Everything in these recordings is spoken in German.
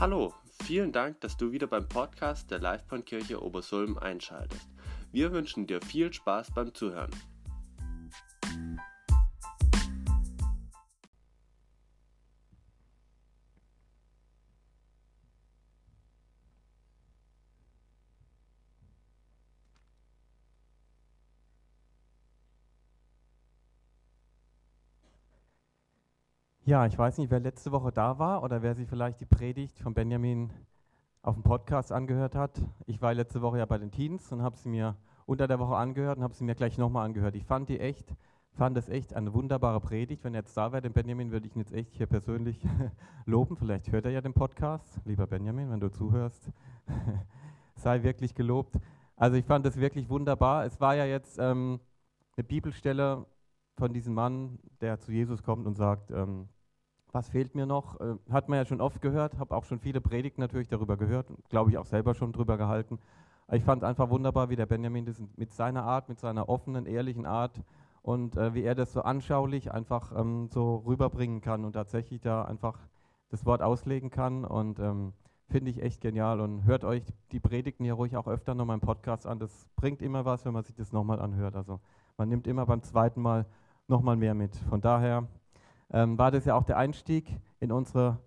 Hallo, vielen Dank, dass du wieder beim Podcast der Livebahnkirche Obersulm einschaltest. Wir wünschen dir viel Spaß beim Zuhören. Ja, ich weiß nicht, wer letzte Woche da war oder wer sich vielleicht die Predigt von Benjamin auf dem Podcast angehört hat. Ich war letzte Woche ja bei den Teens und habe sie mir unter der Woche angehört und habe sie mir gleich nochmal angehört. Ich fand die echt, fand das echt eine wunderbare Predigt. Wenn er jetzt da wäre, den Benjamin, würde ich ihn jetzt echt hier persönlich loben. Vielleicht hört er ja den Podcast. Lieber Benjamin, wenn du zuhörst, sei wirklich gelobt. Also ich fand das wirklich wunderbar. Es war ja jetzt ähm, eine Bibelstelle von diesem Mann, der zu Jesus kommt und sagt, ähm, was fehlt mir noch? Äh, hat man ja schon oft gehört, habe auch schon viele Predigten natürlich darüber gehört, glaube ich auch selber schon drüber gehalten. Ich fand es einfach wunderbar, wie der Benjamin das mit seiner Art, mit seiner offenen, ehrlichen Art und äh, wie er das so anschaulich einfach ähm, so rüberbringen kann und tatsächlich da einfach das Wort auslegen kann und ähm, finde ich echt genial und hört euch die Predigten hier ruhig auch öfter noch mal im Podcast an. Das bringt immer was, wenn man sich das nochmal anhört. Also man nimmt immer beim zweiten Mal nochmal mehr mit. Von daher ähm, war das ja auch der Einstieg in unsere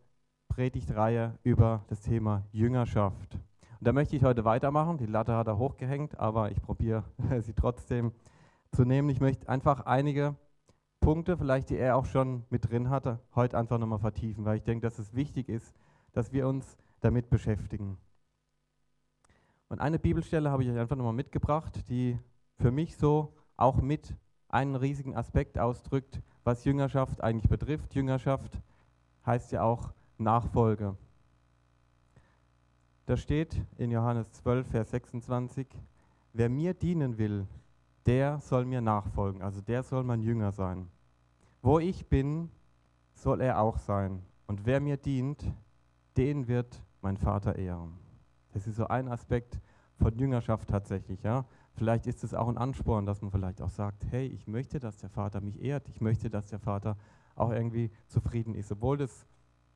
Predigtreihe über das Thema Jüngerschaft. Und da möchte ich heute weitermachen. Die Latte hat er hochgehängt, aber ich probiere sie trotzdem zu nehmen. Ich möchte einfach einige Punkte, vielleicht die er auch schon mit drin hatte, heute einfach nochmal vertiefen, weil ich denke, dass es wichtig ist, dass wir uns damit beschäftigen. Und eine Bibelstelle habe ich euch einfach nochmal mitgebracht, die für mich so auch mit einen riesigen Aspekt ausdrückt, was Jüngerschaft eigentlich betrifft. Jüngerschaft heißt ja auch Nachfolge. Da steht in Johannes 12, Vers 26, wer mir dienen will, der soll mir nachfolgen, also der soll mein Jünger sein. Wo ich bin, soll er auch sein. Und wer mir dient, den wird mein Vater ehren. Das ist so ein Aspekt von Jüngerschaft tatsächlich. Ja? Vielleicht ist es auch ein Ansporn, dass man vielleicht auch sagt, hey, ich möchte, dass der Vater mich ehrt, ich möchte, dass der Vater auch irgendwie zufrieden ist, obwohl das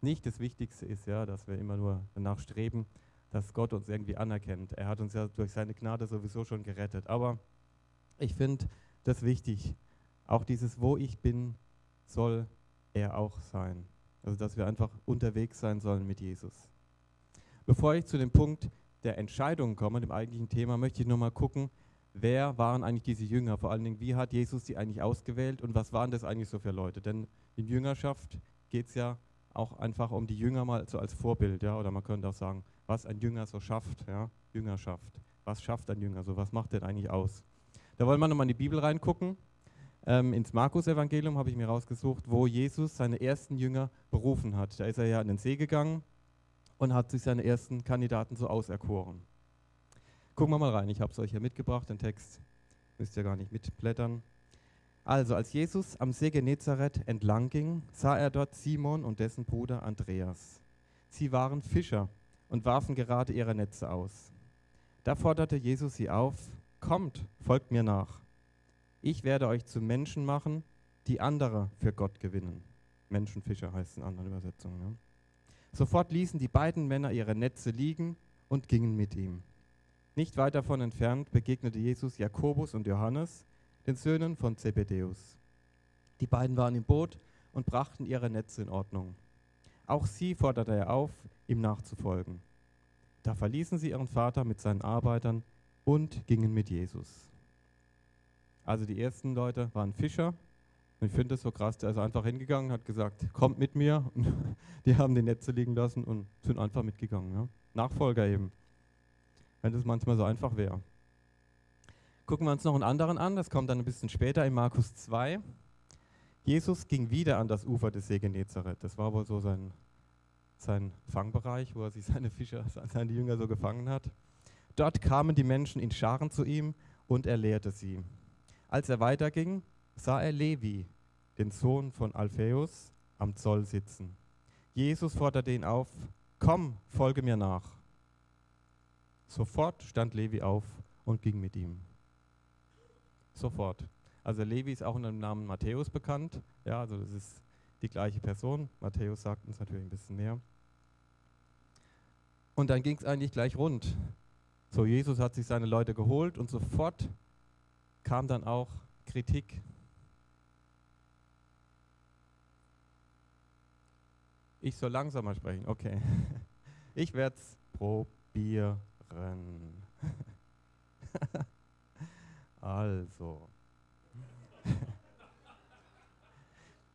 nicht das Wichtigste ist, ja, dass wir immer nur danach streben, dass Gott uns irgendwie anerkennt. Er hat uns ja durch seine Gnade sowieso schon gerettet. Aber ich finde das wichtig. Auch dieses, wo ich bin, soll er auch sein. Also, dass wir einfach unterwegs sein sollen mit Jesus. Bevor ich zu dem Punkt der Entscheidung komme, dem eigentlichen Thema, möchte ich nochmal gucken, wer waren eigentlich diese Jünger? Vor allen Dingen, wie hat Jesus sie eigentlich ausgewählt und was waren das eigentlich so für Leute? Denn in Jüngerschaft geht es ja auch einfach um die Jünger mal so als Vorbild, ja, oder man könnte auch sagen, was ein Jünger so schafft, ja, Jüngerschaft. Was schafft ein Jünger so? Was macht der eigentlich aus? Da wollen wir nochmal in die Bibel reingucken. Ähm, ins Markus-Evangelium habe ich mir rausgesucht, wo Jesus seine ersten Jünger berufen hat. Da ist er ja in den See gegangen und hat sich seine ersten Kandidaten so auserkoren. Gucken wir mal rein, ich habe es euch hier mitgebracht, den Text müsst ihr gar nicht mitblättern. Also, als Jesus am See Genezareth entlang ging, sah er dort Simon und dessen Bruder Andreas. Sie waren Fischer und warfen gerade ihre Netze aus. Da forderte Jesus sie auf, kommt, folgt mir nach. Ich werde euch zu Menschen machen, die andere für Gott gewinnen. Menschenfischer heißt in anderen Übersetzungen. Ja. Sofort ließen die beiden Männer ihre Netze liegen und gingen mit ihm. Nicht weit davon entfernt begegnete Jesus Jakobus und Johannes, den Söhnen von Zebedäus. Die beiden waren im Boot und brachten ihre Netze in Ordnung. Auch sie forderte er auf, ihm nachzufolgen. Da verließen sie ihren Vater mit seinen Arbeitern und gingen mit Jesus. Also die ersten Leute waren Fischer. Und ich finde das so krass, der ist einfach hingegangen, hat gesagt, kommt mit mir. Und die haben die Netze liegen lassen und sind einfach mitgegangen. Ja? Nachfolger eben wenn das manchmal so einfach wäre. Gucken wir uns noch einen anderen an, das kommt dann ein bisschen später in Markus 2. Jesus ging wieder an das Ufer des See Genezareth. Das war wohl so sein, sein Fangbereich, wo er sich seine Fischer, seine Jünger so gefangen hat. Dort kamen die Menschen in Scharen zu ihm und er lehrte sie. Als er weiterging, sah er Levi, den Sohn von Alphaeus, am Zoll sitzen. Jesus forderte ihn auf, komm, folge mir nach. Sofort stand Levi auf und ging mit ihm. Sofort. Also Levi ist auch unter dem Namen Matthäus bekannt. Ja, also das ist die gleiche Person. Matthäus sagt uns natürlich ein bisschen mehr. Und dann ging es eigentlich gleich rund. So, Jesus hat sich seine Leute geholt und sofort kam dann auch Kritik. Ich soll langsamer sprechen, okay. Ich werde es probieren. also.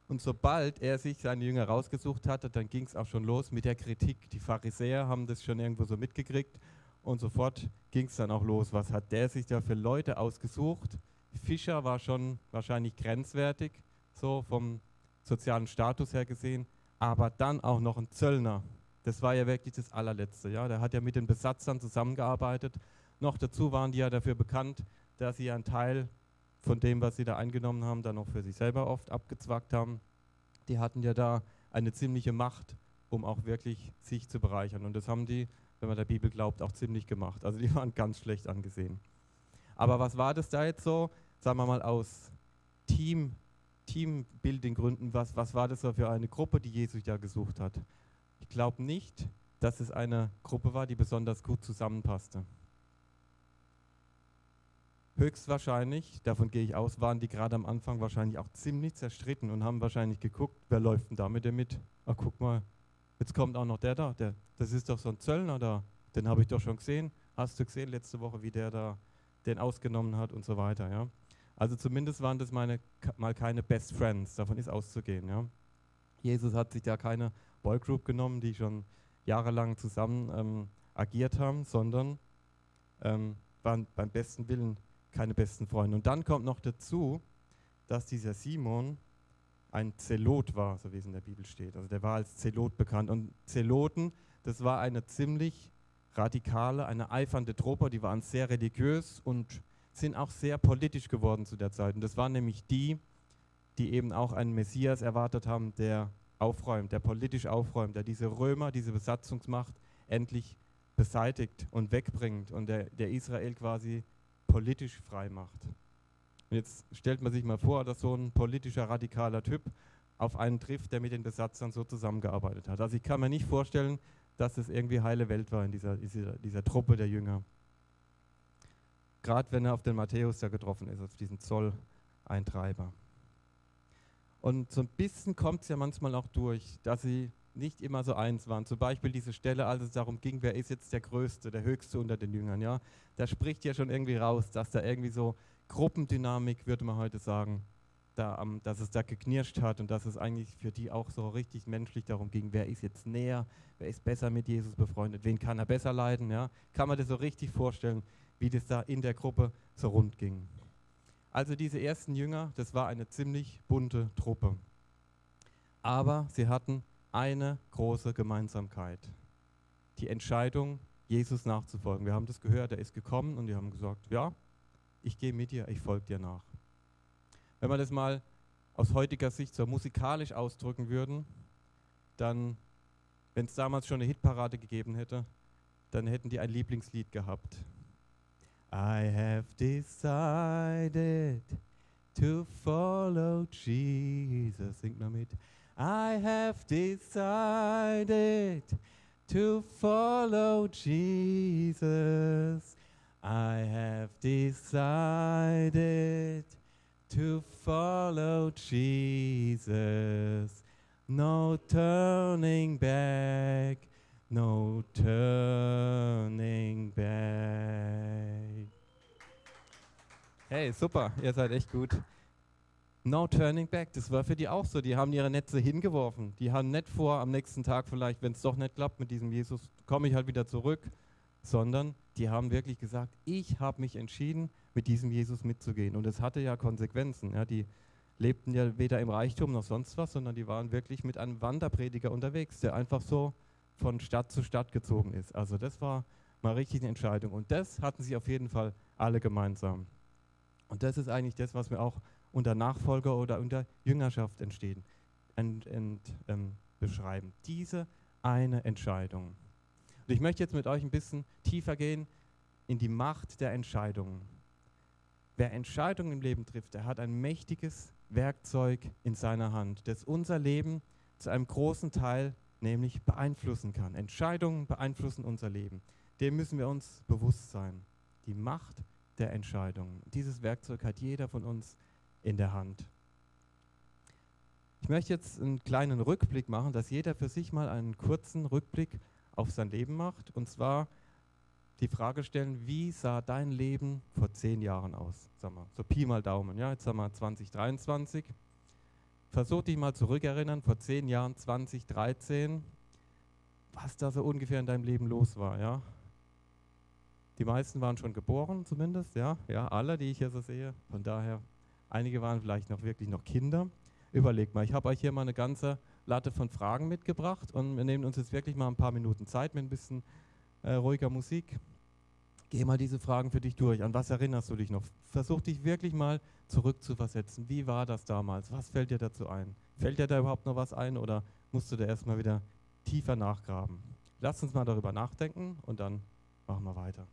Und sobald er sich seine Jünger rausgesucht hatte, dann ging es auch schon los mit der Kritik. Die Pharisäer haben das schon irgendwo so mitgekriegt und sofort ging es dann auch los. Was hat der sich da für Leute ausgesucht? Fischer war schon wahrscheinlich grenzwertig, so vom sozialen Status her gesehen, aber dann auch noch ein Zöllner. Das war ja wirklich das allerletzte. Ja? Der hat ja mit den Besatzern zusammengearbeitet. Noch dazu waren die ja dafür bekannt, dass sie einen Teil von dem, was sie da eingenommen haben, dann auch für sich selber oft abgezwackt haben. Die hatten ja da eine ziemliche Macht, um auch wirklich sich zu bereichern. Und das haben die, wenn man der Bibel glaubt, auch ziemlich gemacht. Also die waren ganz schlecht angesehen. Aber was war das da jetzt so? Sagen wir mal aus Team, Teambuilding-Gründen, was, was war das so für eine Gruppe, die Jesus da gesucht hat? Ich glaube nicht, dass es eine Gruppe war, die besonders gut zusammenpasste. Höchstwahrscheinlich, davon gehe ich aus, waren die gerade am Anfang wahrscheinlich auch ziemlich zerstritten und haben wahrscheinlich geguckt, wer läuft denn da mit dem mit? Ach, guck mal, jetzt kommt auch noch der da, der, das ist doch so ein Zöllner da, den habe ich doch schon gesehen. Hast du gesehen letzte Woche, wie der da den ausgenommen hat und so weiter, ja? Also zumindest waren das meine, mal keine Best Friends, davon ist auszugehen, ja? Jesus hat sich da keine Boygroup genommen, die schon jahrelang zusammen ähm, agiert haben, sondern ähm, waren beim besten Willen keine besten Freunde. Und dann kommt noch dazu, dass dieser Simon ein Zelot war, so wie es in der Bibel steht. Also der war als Zelot bekannt. Und Zeloten, das war eine ziemlich radikale, eine eifernde Truppe, die waren sehr religiös und sind auch sehr politisch geworden zu der Zeit. Und das waren nämlich die, die eben auch einen Messias erwartet haben, der aufräumt, der politisch aufräumt, der diese Römer, diese Besatzungsmacht endlich beseitigt und wegbringt und der, der Israel quasi politisch frei macht. Und jetzt stellt man sich mal vor, dass so ein politischer radikaler Typ auf einen trifft, der mit den Besatzern so zusammengearbeitet hat. Also ich kann mir nicht vorstellen, dass es irgendwie heile Welt war in dieser, dieser, dieser Truppe der Jünger. Gerade wenn er auf den Matthäus da getroffen ist, auf diesen Zolleintreiber. Und so ein bisschen kommt es ja manchmal auch durch, dass sie nicht immer so eins waren. Zum Beispiel diese Stelle, als es darum ging, wer ist jetzt der Größte, der Höchste unter den Jüngern. Ja? Da spricht ja schon irgendwie raus, dass da irgendwie so Gruppendynamik, würde man heute sagen, da, um, dass es da geknirscht hat und dass es eigentlich für die auch so richtig menschlich darum ging, wer ist jetzt näher, wer ist besser mit Jesus befreundet, wen kann er besser leiden. Ja? Kann man das so richtig vorstellen, wie das da in der Gruppe so rund ging. Also diese ersten Jünger, das war eine ziemlich bunte Truppe. Aber sie hatten eine große Gemeinsamkeit. Die Entscheidung, Jesus nachzufolgen. Wir haben das gehört, er ist gekommen und die haben gesagt, ja, ich gehe mit dir, ich folge dir nach. Wenn wir das mal aus heutiger Sicht so musikalisch ausdrücken würden, dann, wenn es damals schon eine Hitparade gegeben hätte, dann hätten die ein Lieblingslied gehabt. I have decided to follow Jesus. I have decided to follow Jesus. I have decided to follow Jesus. No turning back, no turning back. Hey, super, ihr seid echt gut. No turning back, das war für die auch so. Die haben ihre Netze hingeworfen. Die haben nicht vor, am nächsten Tag vielleicht, wenn es doch nicht klappt mit diesem Jesus, komme ich halt wieder zurück, sondern die haben wirklich gesagt, ich habe mich entschieden, mit diesem Jesus mitzugehen. Und es hatte ja Konsequenzen. Ja, die lebten ja weder im Reichtum noch sonst was, sondern die waren wirklich mit einem Wanderprediger unterwegs, der einfach so von Stadt zu Stadt gezogen ist. Also das war mal richtig eine Entscheidung. Und das hatten sie auf jeden Fall alle gemeinsam. Und das ist eigentlich das, was wir auch unter Nachfolger oder unter Jüngerschaft entstehen, ent, ent, ähm, beschreiben. Diese eine Entscheidung. Und ich möchte jetzt mit euch ein bisschen tiefer gehen in die Macht der Entscheidungen. Wer Entscheidungen im Leben trifft, der hat ein mächtiges Werkzeug in seiner Hand, das unser Leben zu einem großen Teil nämlich beeinflussen kann. Entscheidungen beeinflussen unser Leben. Dem müssen wir uns bewusst sein. Die Macht der Entscheidungen. Dieses Werkzeug hat jeder von uns in der Hand. Ich möchte jetzt einen kleinen Rückblick machen, dass jeder für sich mal einen kurzen Rückblick auf sein Leben macht. Und zwar die Frage stellen, wie sah dein Leben vor zehn Jahren aus? Sag mal, so Pi mal Daumen, ja, jetzt haben wir 2023. Versuch dich mal zurückerinnern, vor zehn Jahren, 2013, was da so ungefähr in deinem Leben los war, ja. Die meisten waren schon geboren zumindest, ja, ja, alle, die ich hier so sehe. Von daher, einige waren vielleicht noch wirklich noch Kinder. Überlegt mal, ich habe euch hier mal eine ganze Latte von Fragen mitgebracht und wir nehmen uns jetzt wirklich mal ein paar Minuten Zeit mit ein bisschen äh, ruhiger Musik. Geh mal diese Fragen für dich durch. An was erinnerst du dich noch? Versuch dich wirklich mal zurückzuversetzen. Wie war das damals? Was fällt dir dazu ein? Fällt dir da überhaupt noch was ein oder musst du da erstmal wieder tiefer nachgraben? Lass uns mal darüber nachdenken und dann machen wir weiter.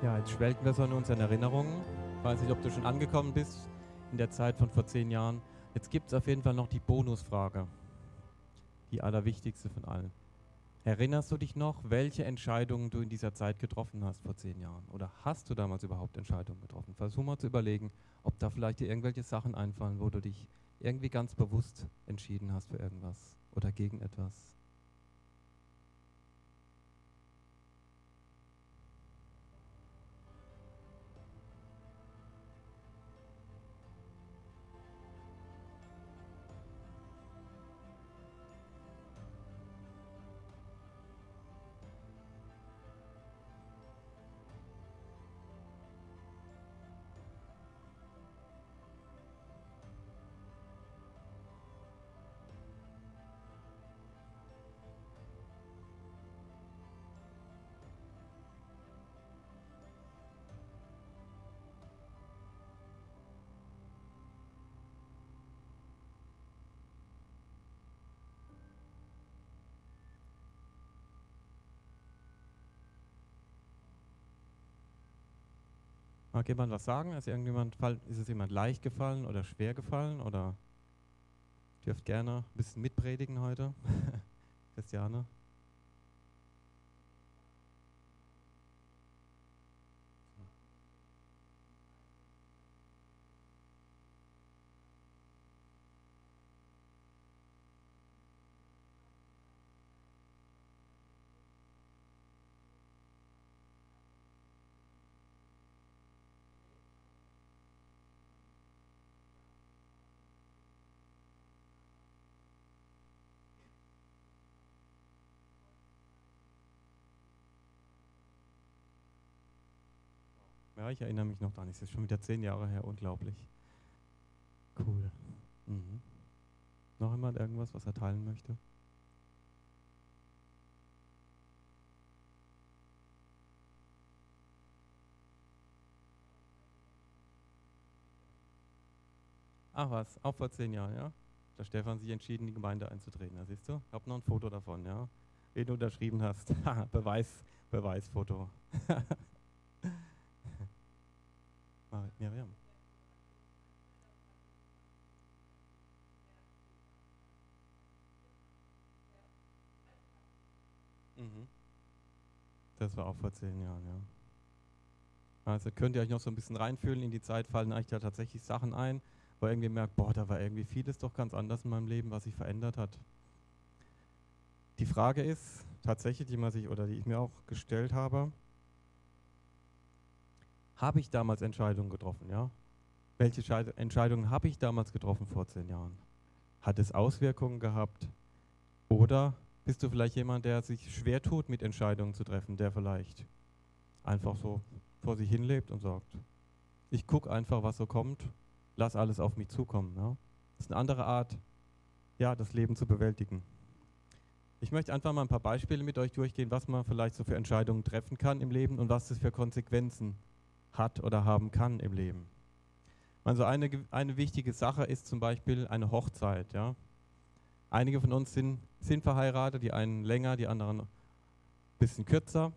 Ja, jetzt schwelgen wir so in unseren Erinnerungen. Ich weiß nicht, ob du schon angekommen bist in der Zeit von vor zehn Jahren. Jetzt gibt es auf jeden Fall noch die Bonusfrage. Die allerwichtigste von allen. Erinnerst du dich noch, welche Entscheidungen du in dieser Zeit getroffen hast vor zehn Jahren? Oder hast du damals überhaupt Entscheidungen getroffen? Versuch mal zu überlegen, ob da vielleicht dir irgendwelche Sachen einfallen, wo du dich irgendwie ganz bewusst entschieden hast für irgendwas oder gegen etwas. Mag jemand was sagen? Ist, irgendjemand, ist es jemand leicht gefallen oder schwer gefallen? Oder dürft gerne ein bisschen mitpredigen heute? Christiane? Ja, ich erinnere mich noch dran. Es ist schon wieder zehn Jahre her. Unglaublich. Cool. Mhm. Noch jemand irgendwas, was er teilen möchte? Ach was, auch vor zehn Jahren, ja? Da Stefan sich entschieden, die Gemeinde einzutreten. Da siehst du, ich habe noch ein Foto davon, ja? Wen du unterschrieben hast. Beweis, Beweisfoto. Miriam. Mhm. Das war auch vor zehn Jahren, ja. Also könnt ihr euch noch so ein bisschen reinfühlen in die Zeit, fallen euch da tatsächlich Sachen ein, wo ihr irgendwie merkt, boah, da war irgendwie vieles doch ganz anders in meinem Leben, was sich verändert hat. Die Frage ist tatsächlich, die man sich oder die ich mir auch gestellt habe, habe ich damals Entscheidungen getroffen, ja? Welche Entscheidungen habe ich damals getroffen vor zehn Jahren? Hat es Auswirkungen gehabt? Oder bist du vielleicht jemand, der sich schwer tut, mit Entscheidungen zu treffen, der vielleicht einfach so vor sich hinlebt und sagt, ich gucke einfach, was so kommt, lass alles auf mich zukommen. Ja? Das ist eine andere Art, ja, das Leben zu bewältigen. Ich möchte einfach mal ein paar Beispiele mit euch durchgehen, was man vielleicht so für Entscheidungen treffen kann im Leben und was das für Konsequenzen hat oder haben kann im Leben. Also eine, eine wichtige Sache ist zum Beispiel eine Hochzeit. Ja? Einige von uns sind, sind verheiratet, die einen länger, die anderen ein bisschen kürzer.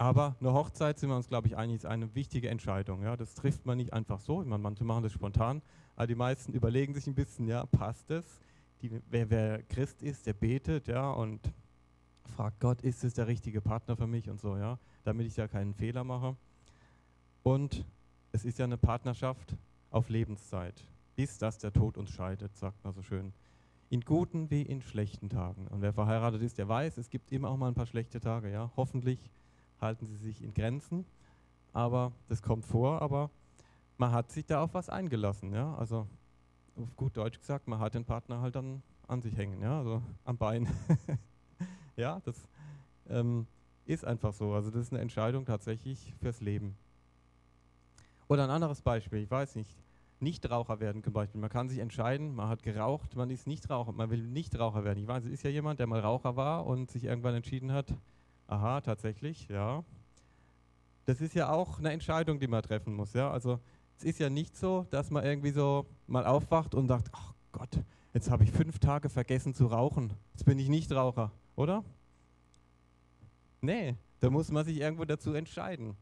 Aber eine Hochzeit, sind wir uns, glaube ich, einig, ist eine wichtige Entscheidung. Ja? Das trifft man nicht einfach so. Meine, manche machen das spontan, aber die meisten überlegen sich ein bisschen, ja, passt es? Die, wer, wer Christ ist, der betet, ja, und fragt Gott, ist es der richtige Partner für mich und so, ja, damit ich ja keinen Fehler mache. Und es ist ja eine Partnerschaft auf Lebenszeit, bis dass der Tod uns scheidet, sagt man so schön. In guten wie in schlechten Tagen. Und wer verheiratet ist, der weiß, es gibt immer auch mal ein paar schlechte Tage. Ja? Hoffentlich halten sie sich in Grenzen, aber das kommt vor. Aber man hat sich da auf was eingelassen. Ja? Also auf gut Deutsch gesagt, man hat den Partner halt dann an sich hängen, ja? also am Bein. ja, das ähm, ist einfach so. Also das ist eine Entscheidung tatsächlich fürs Leben. Oder ein anderes Beispiel, ich weiß nicht, Nichtraucher werden zum Beispiel. Man kann sich entscheiden, man hat geraucht, man ist Nichtraucher, man will Nichtraucher werden. Ich weiß, es ist ja jemand, der mal Raucher war und sich irgendwann entschieden hat, aha, tatsächlich, ja. Das ist ja auch eine Entscheidung, die man treffen muss, ja. Also es ist ja nicht so, dass man irgendwie so mal aufwacht und sagt, ach Gott, jetzt habe ich fünf Tage vergessen zu rauchen, jetzt bin ich Nichtraucher, oder? Nee, da muss man sich irgendwo dazu entscheiden.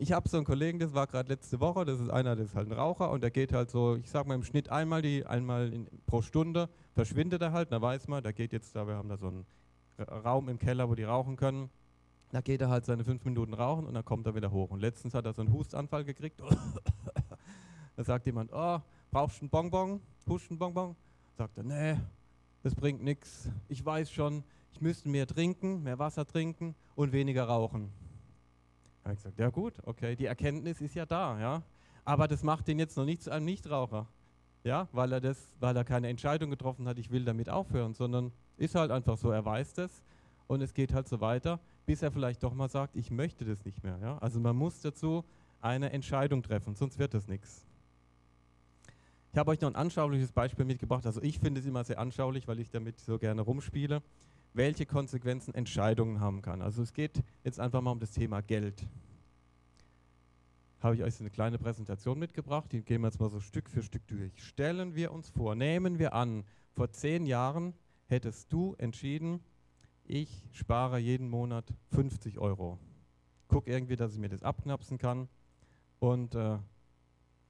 Ich habe so einen Kollegen, das war gerade letzte Woche, das ist einer, das ist halt ein Raucher und der geht halt so, ich sag mal im Schnitt einmal, die, einmal in, pro Stunde, verschwindet er halt, da weiß man, da geht jetzt da, wir haben da so einen Raum im Keller, wo die rauchen können. Da geht er halt seine fünf Minuten rauchen und dann kommt er wieder hoch. Und letztens hat er so einen Hustanfall gekriegt. da sagt jemand, oh, brauchst du einen Bonbon? Hust einen Bonbon? Sagt er, nee, das bringt nichts. Ich weiß schon, ich müsste mehr trinken, mehr Wasser trinken und weniger rauchen habe ich gesagt, ja gut, okay, die Erkenntnis ist ja da, ja. Aber das macht ihn jetzt noch nicht zu einem Nichtraucher. Ja, weil er das, weil er keine Entscheidung getroffen hat, ich will damit aufhören, sondern ist halt einfach so, er weiß das und es geht halt so weiter, bis er vielleicht doch mal sagt, ich möchte das nicht mehr. Ja? Also man muss dazu eine Entscheidung treffen, sonst wird das nichts. Ich habe euch noch ein anschauliches Beispiel mitgebracht. Also ich finde es immer sehr anschaulich, weil ich damit so gerne rumspiele welche Konsequenzen Entscheidungen haben kann. Also es geht jetzt einfach mal um das Thema Geld. Habe ich euch so eine kleine Präsentation mitgebracht, die gehen wir jetzt mal so Stück für Stück durch. Stellen wir uns vor, nehmen wir an, vor zehn Jahren hättest du entschieden, ich spare jeden Monat 50 Euro. Guck irgendwie, dass ich mir das abknapsen kann. Und äh,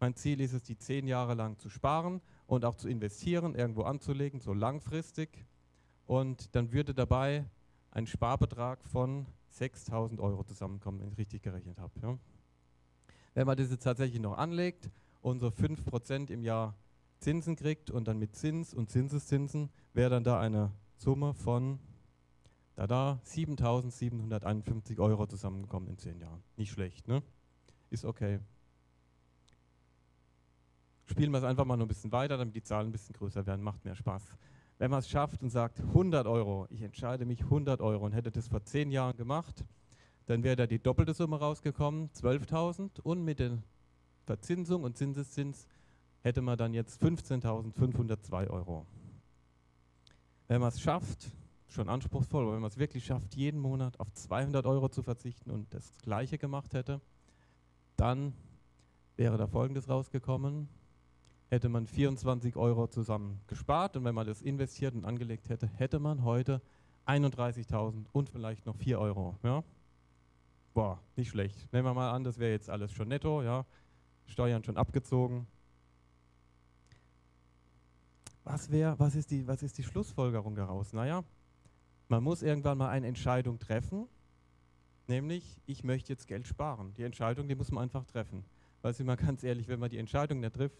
mein Ziel ist es, die zehn Jahre lang zu sparen und auch zu investieren, irgendwo anzulegen, so langfristig. Und dann würde dabei ein Sparbetrag von 6000 Euro zusammenkommen, wenn ich richtig gerechnet habe. Ja. Wenn man das jetzt tatsächlich noch anlegt und so 5% im Jahr Zinsen kriegt und dann mit Zins und Zinseszinsen wäre dann da eine Summe von da da 7.751 Euro zusammengekommen in zehn Jahren. Nicht schlecht, ne? Ist okay. Spielen wir es einfach mal noch ein bisschen weiter, damit die Zahlen ein bisschen größer werden, macht mehr Spaß. Wenn man es schafft und sagt 100 Euro, ich entscheide mich 100 Euro und hätte das vor zehn Jahren gemacht, dann wäre da die doppelte Summe rausgekommen, 12.000 und mit der Verzinsung und Zinseszins hätte man dann jetzt 15.502 Euro. Wenn man es schafft, schon anspruchsvoll, aber wenn man es wirklich schafft, jeden Monat auf 200 Euro zu verzichten und das Gleiche gemacht hätte, dann wäre da Folgendes rausgekommen. Hätte man 24 Euro zusammen gespart und wenn man das investiert und angelegt hätte, hätte man heute 31.000 und vielleicht noch 4 Euro. Ja? Boah, nicht schlecht. Nehmen wir mal an, das wäre jetzt alles schon netto, ja? Steuern schon abgezogen. Was, wär, was, ist die, was ist die Schlussfolgerung daraus? Naja, man muss irgendwann mal eine Entscheidung treffen, nämlich ich möchte jetzt Geld sparen. Die Entscheidung, die muss man einfach treffen. Weil sie mal ganz ehrlich, wenn man die Entscheidung nicht trifft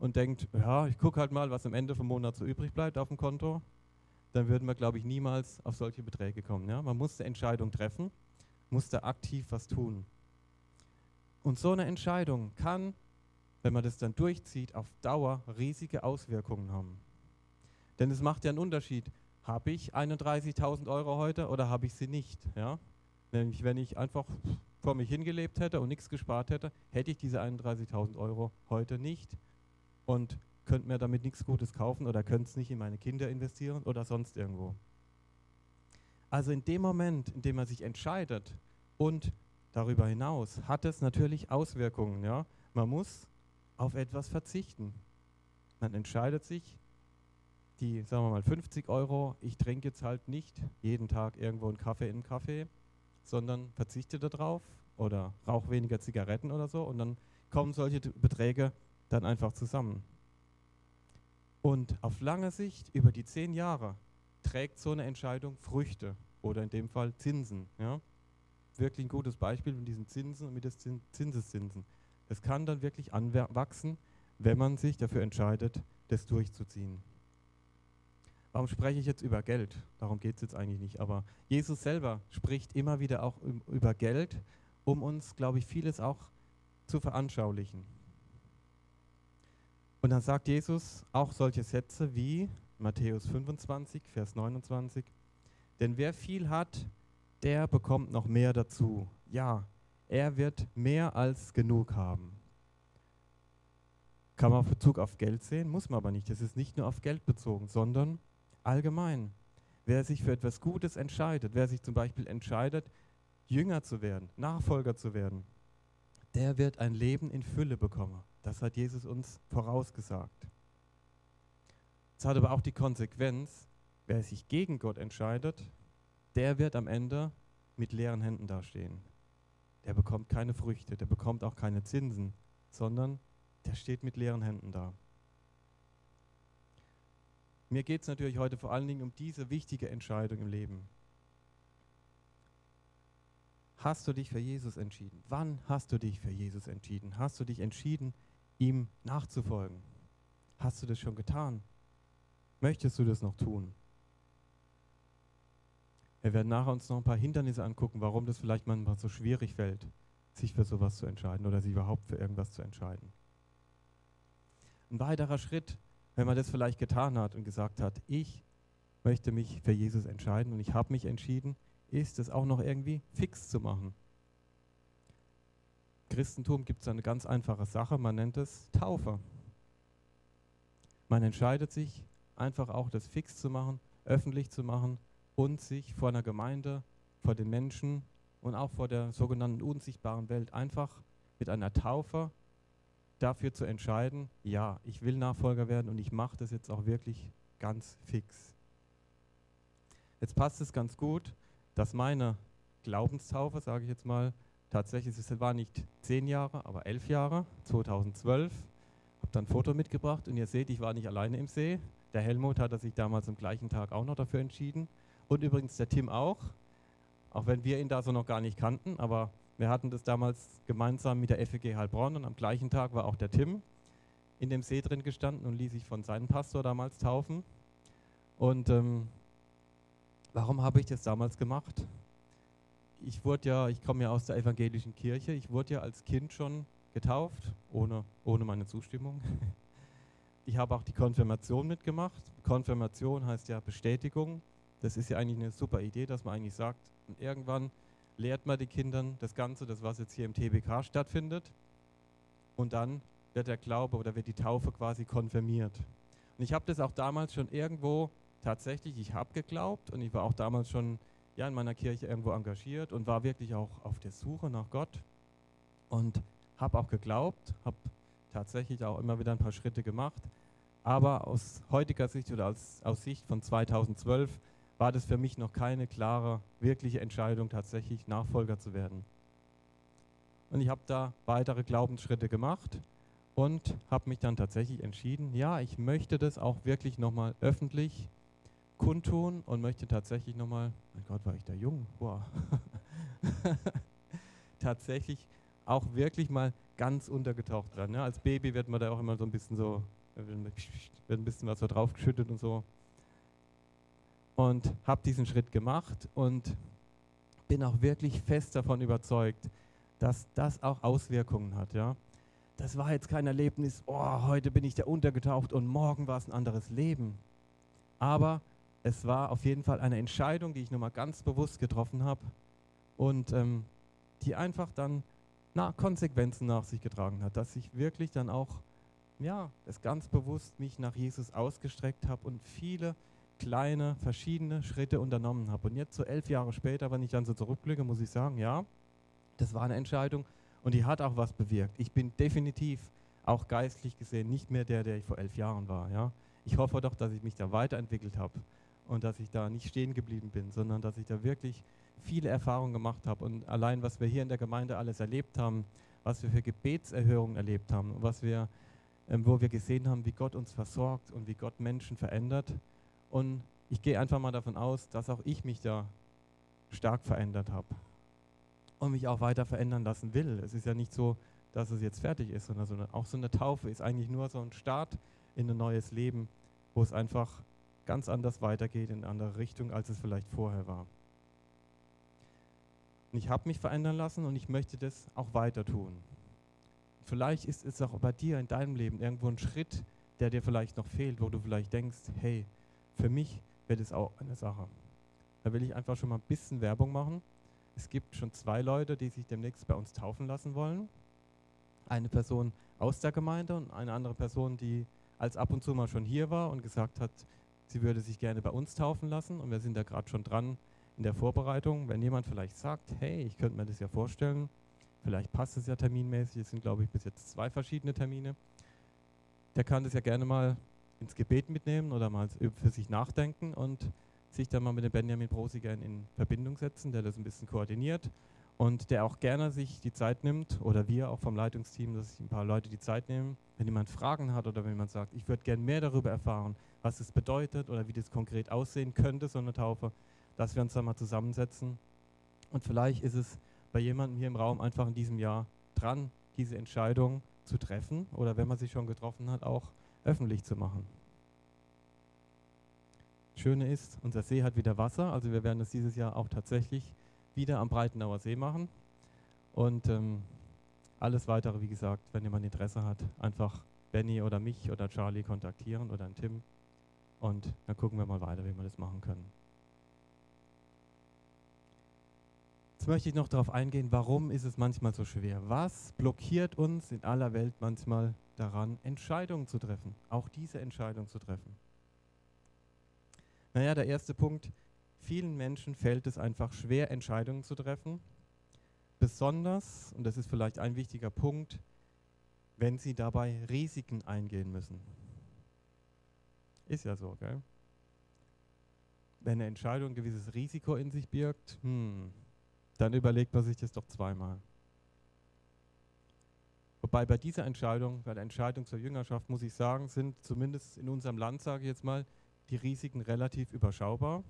und denkt, ja, ich gucke halt mal, was am Ende vom Monat so übrig bleibt auf dem Konto, dann würden wir, glaube ich, niemals auf solche Beträge kommen. Ja? Man muss eine Entscheidung treffen, muss da aktiv was tun. Und so eine Entscheidung kann, wenn man das dann durchzieht, auf Dauer riesige Auswirkungen haben. Denn es macht ja einen Unterschied, habe ich 31.000 Euro heute oder habe ich sie nicht? Ja? Nämlich, wenn ich einfach vor mich hingelebt hätte und nichts gespart hätte, hätte ich diese 31.000 Euro heute nicht und könnte mir damit nichts Gutes kaufen oder könnte es nicht in meine Kinder investieren oder sonst irgendwo. Also in dem Moment, in dem man sich entscheidet und darüber hinaus hat es natürlich Auswirkungen. Ja? Man muss auf etwas verzichten. Man entscheidet sich, die, sagen wir mal, 50 Euro, ich trinke jetzt halt nicht jeden Tag irgendwo einen Kaffee in einen Kaffee, sondern verzichte darauf oder rauche weniger Zigaretten oder so und dann kommen solche Beträge dann einfach zusammen. Und auf lange Sicht, über die zehn Jahre, trägt so eine Entscheidung Früchte oder in dem Fall Zinsen. Ja? Wirklich ein gutes Beispiel mit diesen Zinsen und mit den Zinseszinsen. Es kann dann wirklich anwachsen, wenn man sich dafür entscheidet, das durchzuziehen. Warum spreche ich jetzt über Geld? Darum geht es jetzt eigentlich nicht. Aber Jesus selber spricht immer wieder auch über Geld, um uns, glaube ich, vieles auch zu veranschaulichen. Und dann sagt Jesus auch solche Sätze wie Matthäus 25, Vers 29, denn wer viel hat, der bekommt noch mehr dazu. Ja, er wird mehr als genug haben. Kann man auf Bezug auf Geld sehen, muss man aber nicht. Es ist nicht nur auf Geld bezogen, sondern allgemein. Wer sich für etwas Gutes entscheidet, wer sich zum Beispiel entscheidet, Jünger zu werden, Nachfolger zu werden, der wird ein Leben in Fülle bekommen. Das hat Jesus uns vorausgesagt. Es hat aber auch die Konsequenz, wer sich gegen Gott entscheidet, der wird am Ende mit leeren Händen dastehen. Der bekommt keine Früchte, der bekommt auch keine Zinsen, sondern der steht mit leeren Händen da. Mir geht es natürlich heute vor allen Dingen um diese wichtige Entscheidung im Leben. Hast du dich für Jesus entschieden? Wann hast du dich für Jesus entschieden? Hast du dich entschieden, ihm nachzufolgen? Hast du das schon getan? Möchtest du das noch tun? Wir werden nachher uns noch ein paar Hindernisse angucken, warum das vielleicht manchmal so schwierig fällt, sich für sowas zu entscheiden oder sich überhaupt für irgendwas zu entscheiden. Ein weiterer Schritt wenn man das vielleicht getan hat und gesagt hat, ich möchte mich für Jesus entscheiden und ich habe mich entschieden, ist es auch noch irgendwie fix zu machen. Christentum gibt es eine ganz einfache Sache, man nennt es Taufe. Man entscheidet sich einfach auch das fix zu machen, öffentlich zu machen und sich vor einer Gemeinde, vor den Menschen und auch vor der sogenannten unsichtbaren Welt einfach mit einer Taufe dafür zu entscheiden, ja, ich will Nachfolger werden und ich mache das jetzt auch wirklich ganz fix. Jetzt passt es ganz gut, dass meine Glaubenstaufe, sage ich jetzt mal, tatsächlich, es war nicht zehn Jahre, aber elf Jahre, 2012. Habe dann ein Foto mitgebracht und ihr seht, ich war nicht alleine im See. Der Helmut hat sich damals am gleichen Tag auch noch dafür entschieden. Und übrigens der Tim auch, auch wenn wir ihn da so noch gar nicht kannten, aber wir hatten das damals gemeinsam mit der FEG Heilbronn und am gleichen Tag war auch der Tim in dem See drin gestanden und ließ sich von seinem Pastor damals taufen. Und ähm, warum habe ich das damals gemacht? Ich wurde ja, ich komme ja aus der evangelischen Kirche, ich wurde ja als Kind schon getauft, ohne, ohne meine Zustimmung. Ich habe auch die Konfirmation mitgemacht. Konfirmation heißt ja Bestätigung. Das ist ja eigentlich eine super Idee, dass man eigentlich sagt, irgendwann lehrt man die Kindern das Ganze, das was jetzt hier im TBK stattfindet. Und dann wird der Glaube oder wird die Taufe quasi konfirmiert. Und ich habe das auch damals schon irgendwo tatsächlich, ich habe geglaubt und ich war auch damals schon ja, in meiner Kirche irgendwo engagiert und war wirklich auch auf der Suche nach Gott und habe auch geglaubt, habe tatsächlich auch immer wieder ein paar Schritte gemacht. Aber aus heutiger Sicht oder aus, aus Sicht von 2012 war das für mich noch keine klare, wirkliche Entscheidung, tatsächlich Nachfolger zu werden. Und ich habe da weitere Glaubensschritte gemacht und habe mich dann tatsächlich entschieden, ja, ich möchte das auch wirklich nochmal öffentlich kundtun und möchte tatsächlich nochmal, mein Gott, war ich da jung, boah, tatsächlich auch wirklich mal ganz untergetaucht dran. Ja. Als Baby wird man da auch immer so ein bisschen so, wird ein bisschen was so draufgeschüttet und so. Und habe diesen Schritt gemacht und bin auch wirklich fest davon überzeugt, dass das auch Auswirkungen hat. Ja. Das war jetzt kein Erlebnis, oh, heute bin ich da untergetaucht und morgen war es ein anderes Leben. Aber es war auf jeden Fall eine Entscheidung, die ich nochmal ganz bewusst getroffen habe und ähm, die einfach dann na, Konsequenzen nach sich getragen hat, dass ich wirklich dann auch, ja, es ganz bewusst mich nach Jesus ausgestreckt habe und viele kleine, verschiedene Schritte unternommen habe. Und jetzt so elf Jahre später, wenn ich dann so zurückblicke, muss ich sagen, ja, das war eine Entscheidung und die hat auch was bewirkt. Ich bin definitiv auch geistlich gesehen nicht mehr der, der ich vor elf Jahren war. Ja. Ich hoffe doch, dass ich mich da weiterentwickelt habe und dass ich da nicht stehen geblieben bin, sondern dass ich da wirklich viele Erfahrungen gemacht habe. Und allein, was wir hier in der Gemeinde alles erlebt haben, was wir für Gebetserhörungen erlebt haben, was wir, ähm, wo wir gesehen haben, wie Gott uns versorgt und wie Gott Menschen verändert. Und ich gehe einfach mal davon aus, dass auch ich mich da stark verändert habe und mich auch weiter verändern lassen will. Es ist ja nicht so, dass es jetzt fertig ist, sondern auch so eine Taufe ist eigentlich nur so ein Start in ein neues Leben, wo es einfach ganz anders weitergeht in eine andere Richtung, als es vielleicht vorher war. Und ich habe mich verändern lassen und ich möchte das auch weiter tun. Vielleicht ist es auch bei dir in deinem Leben irgendwo ein Schritt, der dir vielleicht noch fehlt, wo du vielleicht denkst, hey, für mich wird es auch eine Sache. Da will ich einfach schon mal ein bisschen Werbung machen. Es gibt schon zwei Leute, die sich demnächst bei uns taufen lassen wollen. Eine Person aus der Gemeinde und eine andere Person, die als ab und zu mal schon hier war und gesagt hat, sie würde sich gerne bei uns taufen lassen und wir sind da gerade schon dran in der Vorbereitung. Wenn jemand vielleicht sagt, hey, ich könnte mir das ja vorstellen, vielleicht passt es ja terminmäßig, es sind glaube ich bis jetzt zwei verschiedene Termine, der kann das ja gerne mal ins Gebet mitnehmen oder mal für sich nachdenken und sich dann mal mit dem Benjamin Brosiger in Verbindung setzen, der das ein bisschen koordiniert und der auch gerne sich die Zeit nimmt oder wir auch vom Leitungsteam, dass sich ein paar Leute die Zeit nehmen, wenn jemand Fragen hat oder wenn jemand sagt, ich würde gerne mehr darüber erfahren, was es bedeutet oder wie das konkret aussehen könnte, so eine Taufe, dass wir uns da mal zusammensetzen. Und vielleicht ist es bei jemandem hier im Raum einfach in diesem Jahr dran, diese Entscheidung zu treffen oder wenn man sich schon getroffen hat, auch öffentlich zu machen. Schöne ist, unser See hat wieder Wasser, also wir werden es dieses Jahr auch tatsächlich wieder am Breitenauer See machen. Und ähm, alles weitere, wie gesagt, wenn jemand Interesse hat, einfach Benny oder mich oder Charlie kontaktieren oder einen Tim. Und dann gucken wir mal weiter, wie wir das machen können. Jetzt möchte ich noch darauf eingehen, warum ist es manchmal so schwer? Was blockiert uns in aller Welt manchmal daran, Entscheidungen zu treffen? Auch diese Entscheidung zu treffen. Naja, der erste Punkt, vielen Menschen fällt es einfach schwer, Entscheidungen zu treffen. Besonders, und das ist vielleicht ein wichtiger Punkt, wenn sie dabei Risiken eingehen müssen. Ist ja so, gell? Wenn eine Entscheidung ein gewisses Risiko in sich birgt, hm, dann überlegt man sich das doch zweimal. Wobei bei dieser Entscheidung, bei der Entscheidung zur Jüngerschaft, muss ich sagen, sind zumindest in unserem Land, sage ich jetzt mal, die Risiken relativ überschaubar.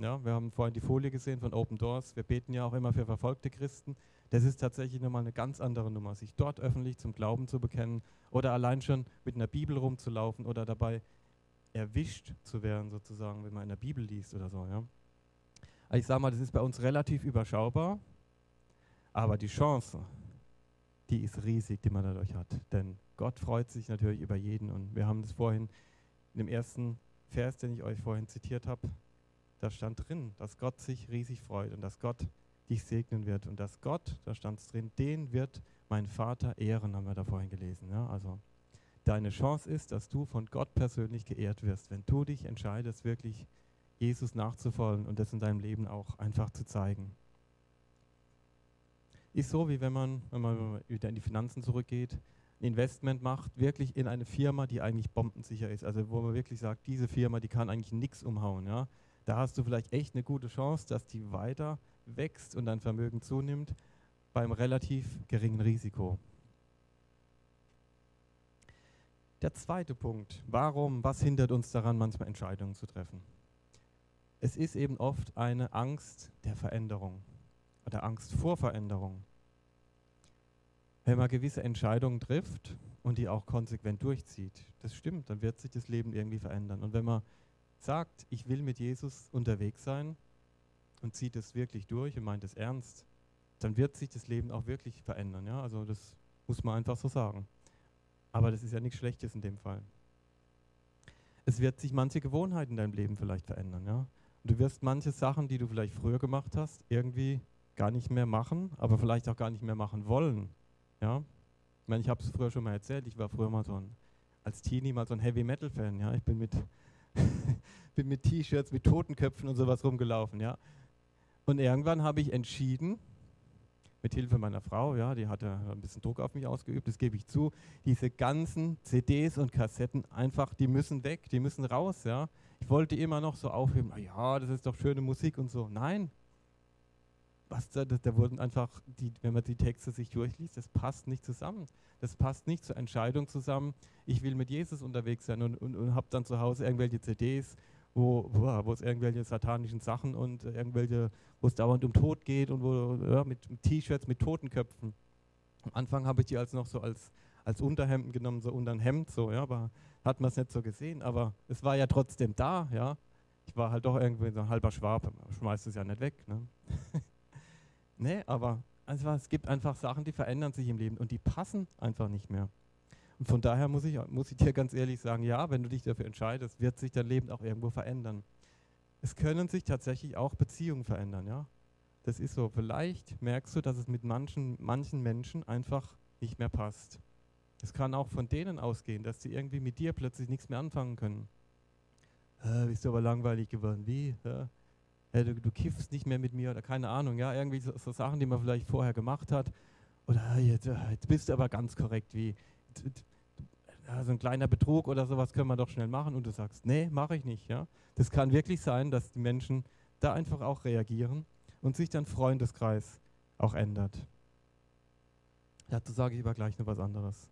Ja, wir haben vorhin die Folie gesehen von Open Doors. Wir beten ja auch immer für verfolgte Christen. Das ist tatsächlich nochmal eine ganz andere Nummer, sich dort öffentlich zum Glauben zu bekennen oder allein schon mit einer Bibel rumzulaufen oder dabei erwischt zu werden, sozusagen, wenn man in der Bibel liest oder so. Ja. Also ich sage mal, das ist bei uns relativ überschaubar, aber die Chance, die ist riesig, die man dadurch hat. Denn Gott freut sich natürlich über jeden und wir haben das vorhin in dem ersten Vers, den ich euch vorhin zitiert habe, da stand drin, dass Gott sich riesig freut und dass Gott dich segnen wird und dass Gott, da stand es drin, den wird mein Vater ehren, haben wir da vorhin gelesen. Ja? Also deine Chance ist, dass du von Gott persönlich geehrt wirst, wenn du dich entscheidest, wirklich Jesus nachzufolgen und das in deinem Leben auch einfach zu zeigen. Ist so, wie wenn man, wenn man wieder in die Finanzen zurückgeht, ein Investment macht, wirklich in eine Firma, die eigentlich bombensicher ist. Also wo man wirklich sagt, diese Firma, die kann eigentlich nichts umhauen. Ja? Da hast du vielleicht echt eine gute Chance, dass die weiter wächst und dein Vermögen zunimmt beim relativ geringen Risiko. Der zweite Punkt, warum, was hindert uns daran, manchmal Entscheidungen zu treffen? Es ist eben oft eine Angst der Veränderung oder Angst vor Veränderung. Wenn man gewisse Entscheidungen trifft und die auch konsequent durchzieht, das stimmt, dann wird sich das Leben irgendwie verändern. Und wenn man sagt, ich will mit Jesus unterwegs sein und zieht es wirklich durch und meint es ernst, dann wird sich das Leben auch wirklich verändern. Ja? Also das muss man einfach so sagen. Aber das ist ja nichts Schlechtes in dem Fall. Es wird sich manche Gewohnheiten in deinem Leben vielleicht verändern. Ja? Und du wirst manche Sachen, die du vielleicht früher gemacht hast, irgendwie gar nicht mehr machen, aber vielleicht auch gar nicht mehr machen wollen. Ja? Ich meine, ich habe es früher schon mal erzählt, ich war früher mal so ein, als Teenie mal so ein Heavy-Metal-Fan. Ja? Ich bin mit, bin mit T-Shirts, mit Totenköpfen und sowas rumgelaufen. Ja? Und irgendwann habe ich entschieden, mit Hilfe meiner Frau, ja, die hatte ein bisschen Druck auf mich ausgeübt, das gebe ich zu. Diese ganzen CDs und Kassetten einfach, die müssen weg, die müssen raus, ja. Ich wollte immer noch so aufheben, ja, das ist doch schöne Musik und so. Nein. Was da, da wurden einfach, die, wenn man die Texte sich durchliest, das passt nicht zusammen. Das passt nicht zur Entscheidung zusammen. Ich will mit Jesus unterwegs sein und, und, und habe dann zu Hause irgendwelche CDs wo, es irgendwelche satanischen Sachen und irgendwelche, wo es dauernd um Tod geht und wo ja, mit, T-Shirts mit Totenköpfen. Am Anfang habe ich die als noch so als, als Unterhemden genommen, so unter ein Hemd, so, ja, aber hat man es nicht so gesehen, aber es war ja trotzdem da, ja. Ich war halt doch irgendwie so ein halber Schwab, schmeißt es ja nicht weg, ne. nee, aber also es gibt einfach Sachen, die verändern sich im Leben und die passen einfach nicht mehr. Von daher muss ich, muss ich dir ganz ehrlich sagen, ja, wenn du dich dafür entscheidest, wird sich dein Leben auch irgendwo verändern. Es können sich tatsächlich auch Beziehungen verändern, ja. Das ist so. Vielleicht merkst du, dass es mit manchen, manchen Menschen einfach nicht mehr passt. Es kann auch von denen ausgehen, dass sie irgendwie mit dir plötzlich nichts mehr anfangen können. Äh, bist du aber langweilig geworden. Wie? Äh, du, du kiffst nicht mehr mit mir oder keine Ahnung. Ja, irgendwie so, so Sachen, die man vielleicht vorher gemacht hat. Oder jetzt, jetzt bist du aber ganz korrekt. Wie? So ein kleiner Betrug oder sowas können wir doch schnell machen und du sagst, nee, mache ich nicht. Ja? Das kann wirklich sein, dass die Menschen da einfach auch reagieren und sich dann Freundeskreis auch ändert. Dazu sage ich aber gleich noch was anderes.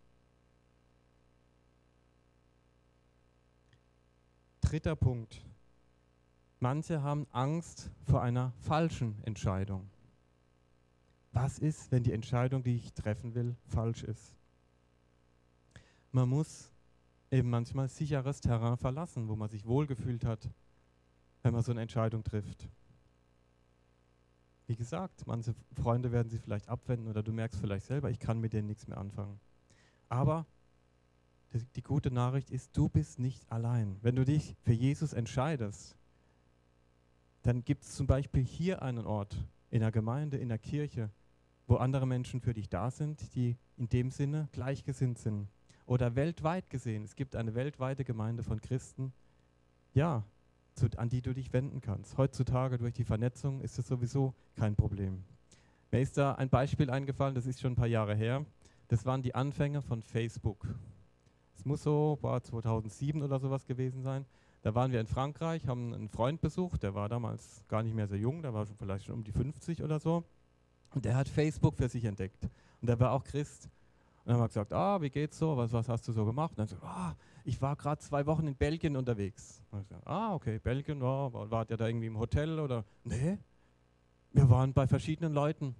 Dritter Punkt. Manche haben Angst vor einer falschen Entscheidung. Was ist, wenn die Entscheidung, die ich treffen will, falsch ist? Man muss eben manchmal sicheres Terrain verlassen, wo man sich wohlgefühlt hat, wenn man so eine Entscheidung trifft. Wie gesagt, manche Freunde werden sich vielleicht abwenden oder du merkst vielleicht selber, ich kann mit denen nichts mehr anfangen. Aber die gute Nachricht ist, du bist nicht allein. Wenn du dich für Jesus entscheidest, dann gibt es zum Beispiel hier einen Ort in der Gemeinde, in der Kirche, wo andere Menschen für dich da sind, die in dem Sinne gleichgesinnt sind oder weltweit gesehen, es gibt eine weltweite Gemeinde von Christen, ja, zu, an die du dich wenden kannst. Heutzutage durch die Vernetzung ist es sowieso kein Problem. Mir ist da ein Beispiel eingefallen, das ist schon ein paar Jahre her. Das waren die Anfänge von Facebook. Es muss so war 2007 oder sowas gewesen sein. Da waren wir in Frankreich, haben einen Freund besucht, der war damals gar nicht mehr so jung, der war schon vielleicht schon um die 50 oder so. Und der hat Facebook für sich entdeckt. Und der war auch Christ. Dann haben wir gesagt, ah, wie geht's so? Was, was hast du so gemacht? Und dann so, ah, ich war gerade zwei Wochen in Belgien unterwegs. Gesagt, ah, okay, Belgien, ja, wart ihr da irgendwie im Hotel oder? Nee, wir waren bei verschiedenen Leuten.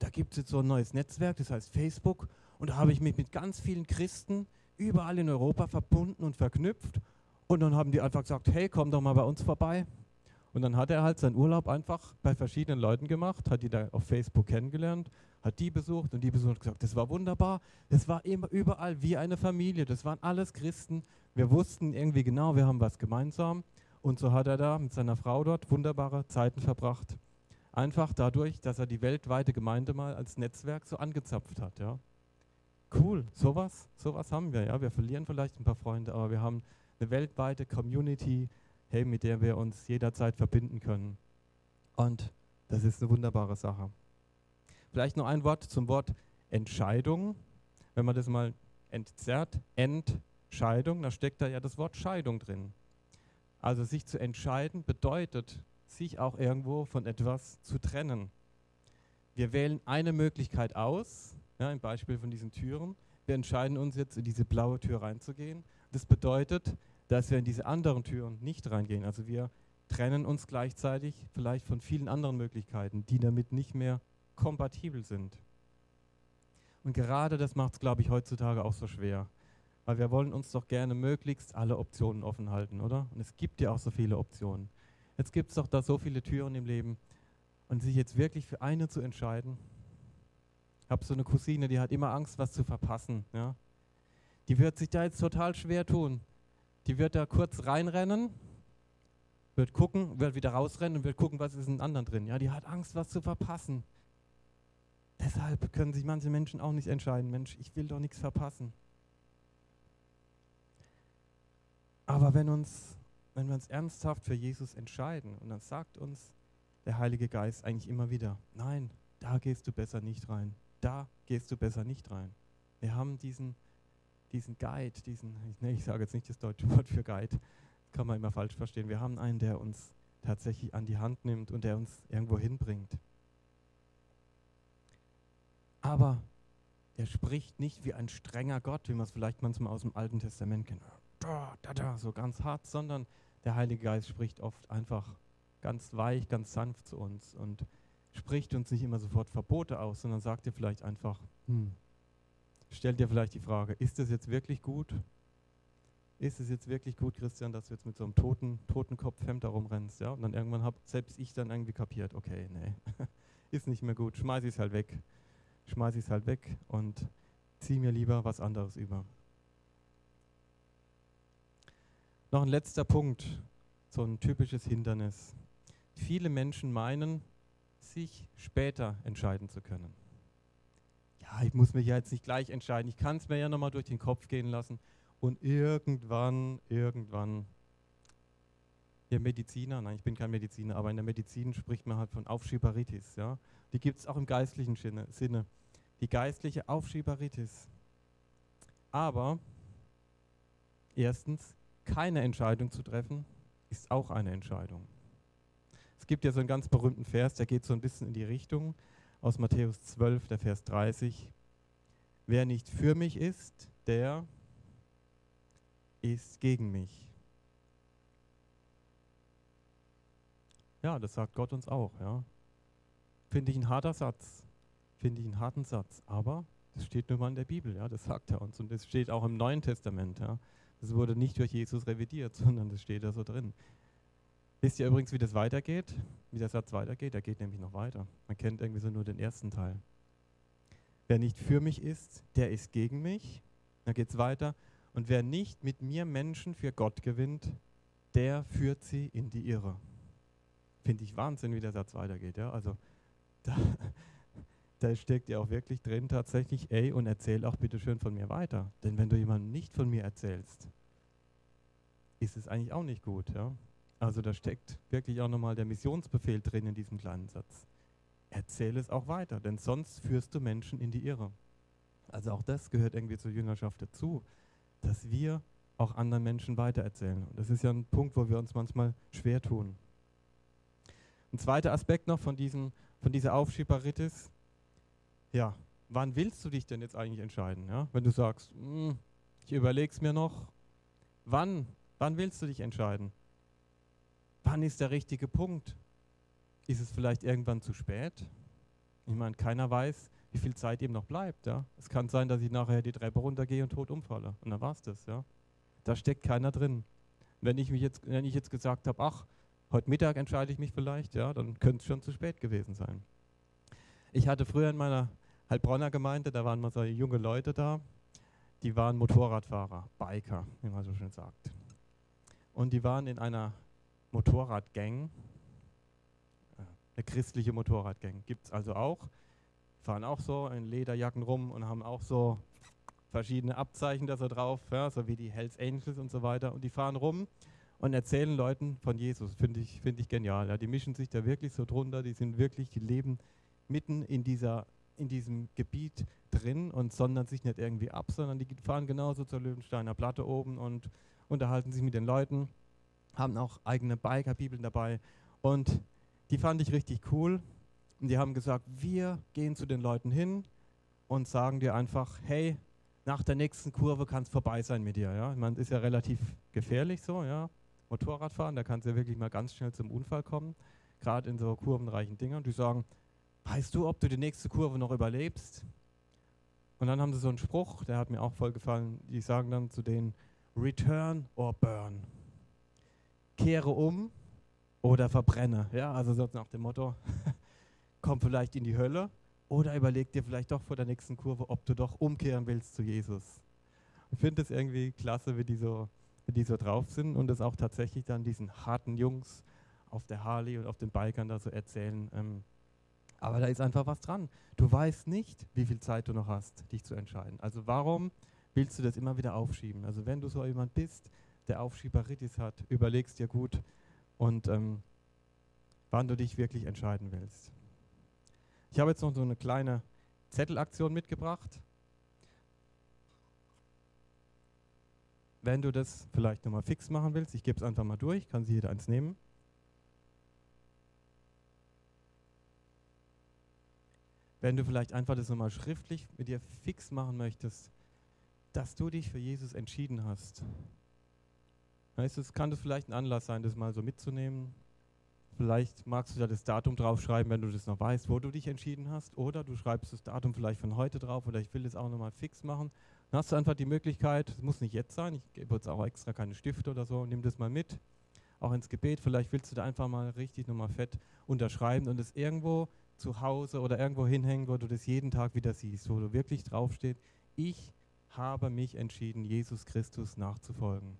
Da gibt es jetzt so ein neues Netzwerk, das heißt Facebook. Und da habe ich mich mit ganz vielen Christen überall in Europa verbunden und verknüpft. Und dann haben die einfach gesagt, hey, komm doch mal bei uns vorbei. Und dann hat er halt seinen Urlaub einfach bei verschiedenen Leuten gemacht, hat die da auf Facebook kennengelernt, hat die besucht und die besucht und gesagt, das war wunderbar, das war immer überall wie eine Familie, das waren alles Christen. Wir wussten irgendwie genau, wir haben was gemeinsam. Und so hat er da mit seiner Frau dort wunderbare Zeiten verbracht. Einfach dadurch, dass er die weltweite Gemeinde mal als Netzwerk so angezapft hat. Ja. Cool, sowas, sowas haben wir. Ja. Wir verlieren vielleicht ein paar Freunde, aber wir haben eine weltweite Community, hey, mit der wir uns jederzeit verbinden können. Und das ist eine wunderbare Sache. Vielleicht noch ein Wort zum Wort Entscheidung. Wenn man das mal entzerrt, Entscheidung, da steckt da ja das Wort Scheidung drin. Also sich zu entscheiden bedeutet, sich auch irgendwo von etwas zu trennen. Wir wählen eine Möglichkeit aus, ja, im Beispiel von diesen Türen. Wir entscheiden uns jetzt, in diese blaue Tür reinzugehen. Das bedeutet, dass wir in diese anderen Türen nicht reingehen. Also wir trennen uns gleichzeitig vielleicht von vielen anderen Möglichkeiten, die damit nicht mehr kompatibel sind. Und gerade das macht es, glaube ich, heutzutage auch so schwer. Weil wir wollen uns doch gerne möglichst alle Optionen offen halten, oder? Und es gibt ja auch so viele Optionen. Jetzt gibt es doch da so viele Türen im Leben. Und sich jetzt wirklich für eine zu entscheiden. Ich habe so eine Cousine, die hat immer Angst, was zu verpassen. Ja? Die wird sich da jetzt total schwer tun die wird da kurz reinrennen, wird gucken, wird wieder rausrennen und wird gucken, was ist in anderen drin. Ja, die hat Angst, was zu verpassen. Deshalb können sich manche Menschen auch nicht entscheiden, Mensch, ich will doch nichts verpassen. Aber wenn, uns, wenn wir uns ernsthaft für Jesus entscheiden, und dann sagt uns der Heilige Geist eigentlich immer wieder, nein, da gehst du besser nicht rein, da gehst du besser nicht rein. Wir haben diesen diesen Guide, diesen, ich, nee, ich sage jetzt nicht das deutsche Wort für Guide, kann man immer falsch verstehen. Wir haben einen, der uns tatsächlich an die Hand nimmt und der uns irgendwo hinbringt. Aber er spricht nicht wie ein strenger Gott, wie man es vielleicht manchmal aus dem Alten Testament kennt, da, da, da, so ganz hart, sondern der Heilige Geist spricht oft einfach ganz weich, ganz sanft zu uns und spricht uns nicht immer sofort Verbote aus, sondern sagt dir vielleicht einfach, hm, stellt dir vielleicht die Frage, ist es jetzt wirklich gut? Ist es jetzt wirklich gut, Christian, dass du jetzt mit so einem toten, Totenkopfhemd da rumrennst? Ja? Und dann irgendwann habe selbst ich dann irgendwie kapiert, okay, nee, ist nicht mehr gut, schmeiß ich es halt weg. Schmeiß ich es halt weg und zieh mir lieber was anderes über. Noch ein letzter Punkt, so ein typisches Hindernis. Viele Menschen meinen, sich später entscheiden zu können ja, ich muss mich ja jetzt nicht gleich entscheiden, ich kann es mir ja nochmal durch den Kopf gehen lassen und irgendwann, irgendwann, ihr Mediziner, nein, ich bin kein Mediziner, aber in der Medizin spricht man halt von Aufschieberitis, ja. Die gibt es auch im geistlichen Sinne, die geistliche Aufschieberitis. Aber erstens, keine Entscheidung zu treffen, ist auch eine Entscheidung. Es gibt ja so einen ganz berühmten Vers, der geht so ein bisschen in die Richtung, aus Matthäus 12, der Vers 30. Wer nicht für mich ist, der ist gegen mich. Ja, das sagt Gott uns auch. Ja. Finde ich ein harter Satz. Finde ich einen harten Satz. Aber das steht nur mal in der Bibel. Ja, das sagt er uns. Und das steht auch im Neuen Testament. Ja. Das wurde nicht durch Jesus revidiert, sondern das steht da so drin. Wisst ihr übrigens, wie das weitergeht? Wie der Satz weitergeht? Der geht nämlich noch weiter. Man kennt irgendwie so nur den ersten Teil. Wer nicht für mich ist, der ist gegen mich. Dann geht es weiter. Und wer nicht mit mir Menschen für Gott gewinnt, der führt sie in die Irre. Finde ich Wahnsinn, wie der Satz weitergeht. Ja? Also da, da steckt ja auch wirklich drin tatsächlich, ey, und erzähl auch bitte schön von mir weiter. Denn wenn du jemandem nicht von mir erzählst, ist es eigentlich auch nicht gut. Ja? Also da steckt wirklich auch nochmal der Missionsbefehl drin in diesem kleinen Satz. Erzähle es auch weiter, denn sonst führst du Menschen in die Irre. Also auch das gehört irgendwie zur Jüngerschaft dazu, dass wir auch anderen Menschen weitererzählen. Und das ist ja ein Punkt, wo wir uns manchmal schwer tun. Ein zweiter Aspekt noch von, diesem, von dieser Aufschieberitis, ja, wann willst du dich denn jetzt eigentlich entscheiden? Ja? Wenn du sagst, hm, ich überlege es mir noch, wann, wann willst du dich entscheiden? Wann ist der richtige Punkt? Ist es vielleicht irgendwann zu spät? Ich meine, keiner weiß, wie viel Zeit ihm noch bleibt. Ja? Es kann sein, dass ich nachher die Treppe runtergehe und tot umfalle. Und dann war es das. Ja? Da steckt keiner drin. Wenn ich, mich jetzt, wenn ich jetzt gesagt habe, ach, heute Mittag entscheide ich mich vielleicht, ja, dann könnte es schon zu spät gewesen sein. Ich hatte früher in meiner Heilbronner Gemeinde, da waren mal so junge Leute da, die waren Motorradfahrer, Biker, wie man so schön sagt. Und die waren in einer Motorradgang, äh, eine christliche Motorradgang, gibt es also auch, fahren auch so in Lederjacken rum und haben auch so verschiedene Abzeichen da so drauf, ja, so wie die Hells Angels und so weiter. Und die fahren rum und erzählen Leuten von Jesus. Finde ich, find ich genial. Ja. Die mischen sich da wirklich so drunter, die sind wirklich, die leben mitten in, dieser, in diesem Gebiet drin und sondern sich nicht irgendwie ab, sondern die fahren genauso zur Löwensteiner Platte oben und unterhalten sich mit den Leuten, haben auch eigene Biker-Bibeln dabei und die fand ich richtig cool. Und die haben gesagt, wir gehen zu den Leuten hin und sagen dir einfach, hey, nach der nächsten Kurve kann es vorbei sein mit dir. Ja? Man ist ja relativ gefährlich so, ja. Motorradfahren, da kann es ja wirklich mal ganz schnell zum Unfall kommen, gerade in so kurvenreichen Dingern. Die sagen, weißt du, ob du die nächste Kurve noch überlebst? Und dann haben sie so einen Spruch, der hat mir auch voll gefallen. Die sagen dann zu denen, Return or burn. Kehre um oder verbrenne. Ja, also so nach dem Motto, komm vielleicht in die Hölle oder überleg dir vielleicht doch vor der nächsten Kurve, ob du doch umkehren willst zu Jesus. Ich finde es irgendwie klasse, wie die, so, die so drauf sind und es auch tatsächlich dann diesen harten Jungs auf der Harley und auf den Bikern da so erzählen. Ähm, aber da ist einfach was dran. Du weißt nicht, wie viel Zeit du noch hast, dich zu entscheiden. Also warum willst du das immer wieder aufschieben? Also wenn du so jemand bist, der Aufschieberitis hat, überlegst dir gut und ähm, wann du dich wirklich entscheiden willst. Ich habe jetzt noch so eine kleine Zettelaktion mitgebracht. Wenn du das vielleicht nochmal fix machen willst, ich gebe es einfach mal durch, kann sich jeder eins nehmen. Wenn du vielleicht einfach das nochmal schriftlich mit dir fix machen möchtest, dass du dich für Jesus entschieden hast. Weißt du, es kann das vielleicht ein Anlass sein, das mal so mitzunehmen, Vielleicht magst du da das Datum draufschreiben, wenn du das noch weißt, wo du dich entschieden hast. Oder du schreibst das Datum vielleicht von heute drauf oder ich will das auch nochmal fix machen. Dann hast du einfach die Möglichkeit, es muss nicht jetzt sein, ich gebe jetzt auch extra keine Stifte oder so, nimm das mal mit, auch ins Gebet. Vielleicht willst du da einfach mal richtig nochmal fett unterschreiben und es irgendwo zu Hause oder irgendwo hinhängen, wo du das jeden Tag wieder siehst, wo du wirklich draufsteht, ich habe mich entschieden, Jesus Christus nachzufolgen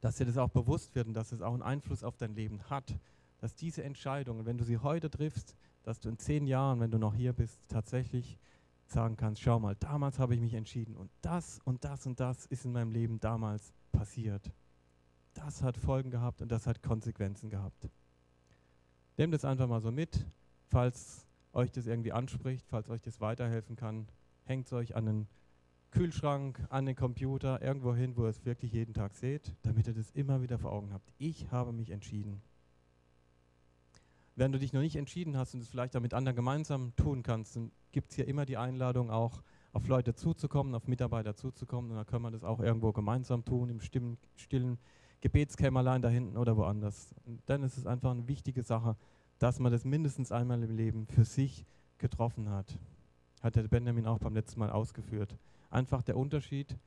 dass dir das auch bewusst wird und dass es auch einen Einfluss auf dein Leben hat. Dass diese Entscheidungen, wenn du sie heute triffst, dass du in zehn Jahren, wenn du noch hier bist, tatsächlich sagen kannst, schau mal, damals habe ich mich entschieden und das und das und das ist in meinem Leben damals passiert. Das hat Folgen gehabt und das hat Konsequenzen gehabt. Nehmt es einfach mal so mit, falls euch das irgendwie anspricht, falls euch das weiterhelfen kann, hängt es euch an den Kühlschrank, an den Computer, irgendwo hin, wo ihr es wirklich jeden Tag seht, damit ihr das immer wieder vor Augen habt. Ich habe mich entschieden. Wenn du dich noch nicht entschieden hast und es vielleicht auch mit anderen gemeinsam tun kannst, dann gibt es hier immer die Einladung, auch auf Leute zuzukommen, auf Mitarbeiter zuzukommen. Und dann kann man das auch irgendwo gemeinsam tun, im stillen, stillen Gebetskämmerlein da hinten oder woanders. Und dann ist es einfach eine wichtige Sache, dass man das mindestens einmal im Leben für sich getroffen hat. Hat der Benjamin auch beim letzten Mal ausgeführt einfach der Unterschied,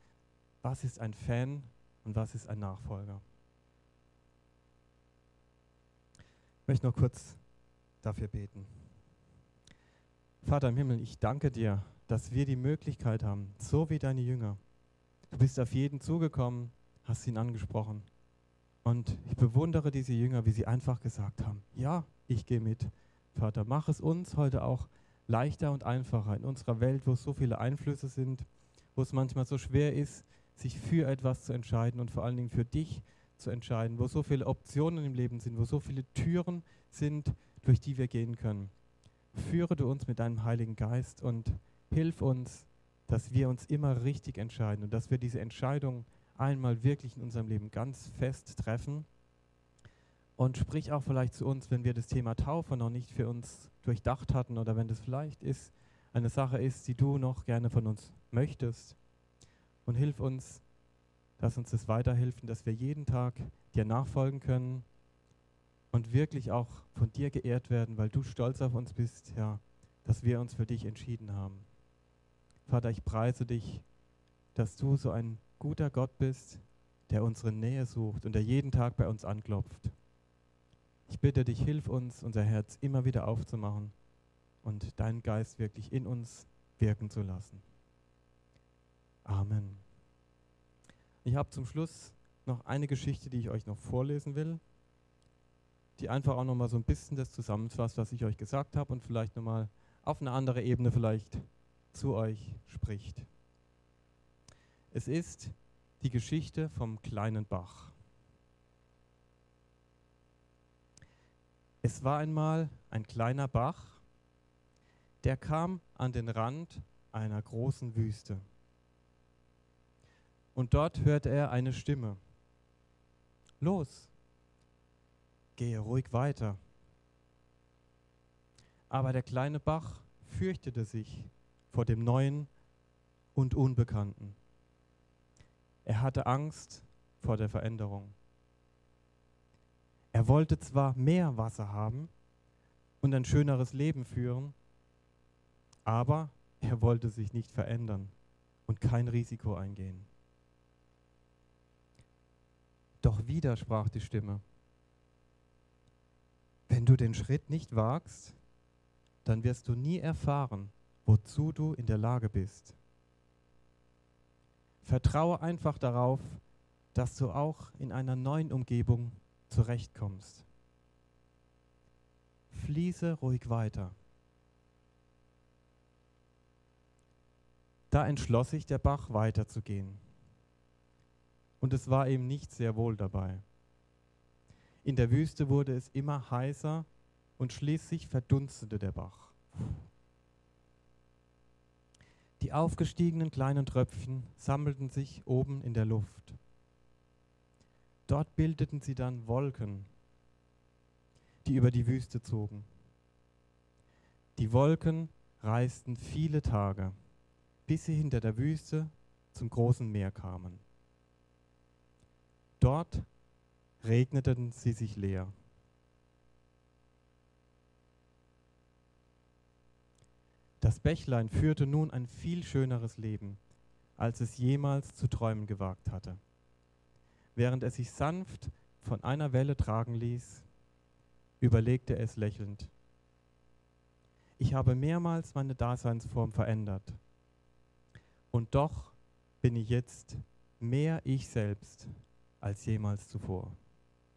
was ist ein Fan und was ist ein Nachfolger. Ich möchte noch kurz dafür beten. Vater im Himmel, ich danke dir, dass wir die Möglichkeit haben, so wie deine Jünger. Du bist auf jeden zugekommen, hast ihn angesprochen. Und ich bewundere diese Jünger, wie sie einfach gesagt haben, ja, ich gehe mit. Vater, mach es uns heute auch leichter und einfacher in unserer Welt, wo so viele Einflüsse sind, wo es manchmal so schwer ist, sich für etwas zu entscheiden und vor allen Dingen für dich zu entscheiden, wo so viele Optionen im Leben sind, wo so viele Türen sind, durch die wir gehen können. Führe du uns mit deinem Heiligen Geist und hilf uns, dass wir uns immer richtig entscheiden und dass wir diese Entscheidung einmal wirklich in unserem Leben ganz fest treffen. Und sprich auch vielleicht zu uns, wenn wir das Thema Taufe noch nicht für uns durchdacht hatten oder wenn das vielleicht ist, eine Sache ist, die du noch gerne von uns möchtest. Und hilf uns, dass uns das weiterhilft dass wir jeden Tag dir nachfolgen können und wirklich auch von dir geehrt werden, weil du stolz auf uns bist, ja, dass wir uns für dich entschieden haben. Vater, ich preise dich, dass du so ein guter Gott bist, der unsere Nähe sucht und der jeden Tag bei uns anklopft. Ich bitte dich, hilf uns, unser Herz immer wieder aufzumachen und deinen Geist wirklich in uns wirken zu lassen. Amen. Ich habe zum Schluss noch eine Geschichte, die ich euch noch vorlesen will, die einfach auch noch mal so ein bisschen das zusammenfasst, was ich euch gesagt habe und vielleicht noch mal auf eine andere Ebene vielleicht zu euch spricht. Es ist die Geschichte vom kleinen Bach. Es war einmal ein kleiner Bach, der kam an den Rand einer großen Wüste. Und dort hörte er eine Stimme. Los, gehe ruhig weiter. Aber der kleine Bach fürchtete sich vor dem Neuen und Unbekannten. Er hatte Angst vor der Veränderung. Er wollte zwar mehr Wasser haben und ein schöneres Leben führen, aber er wollte sich nicht verändern und kein Risiko eingehen. Doch wieder sprach die Stimme, wenn du den Schritt nicht wagst, dann wirst du nie erfahren, wozu du in der Lage bist. Vertraue einfach darauf, dass du auch in einer neuen Umgebung zurechtkommst. Fließe ruhig weiter. Da entschloss sich der Bach weiterzugehen. Und es war ihm nicht sehr wohl dabei. In der Wüste wurde es immer heißer und schließlich verdunstete der Bach. Die aufgestiegenen kleinen Tröpfchen sammelten sich oben in der Luft. Dort bildeten sie dann Wolken, die über die Wüste zogen. Die Wolken reisten viele Tage, bis sie hinter der Wüste zum großen Meer kamen. Dort regneten sie sich leer. Das Bächlein führte nun ein viel schöneres Leben, als es jemals zu träumen gewagt hatte. Während es sich sanft von einer Welle tragen ließ, überlegte es lächelnd. Ich habe mehrmals meine Daseinsform verändert. Und doch bin ich jetzt mehr ich selbst als jemals zuvor.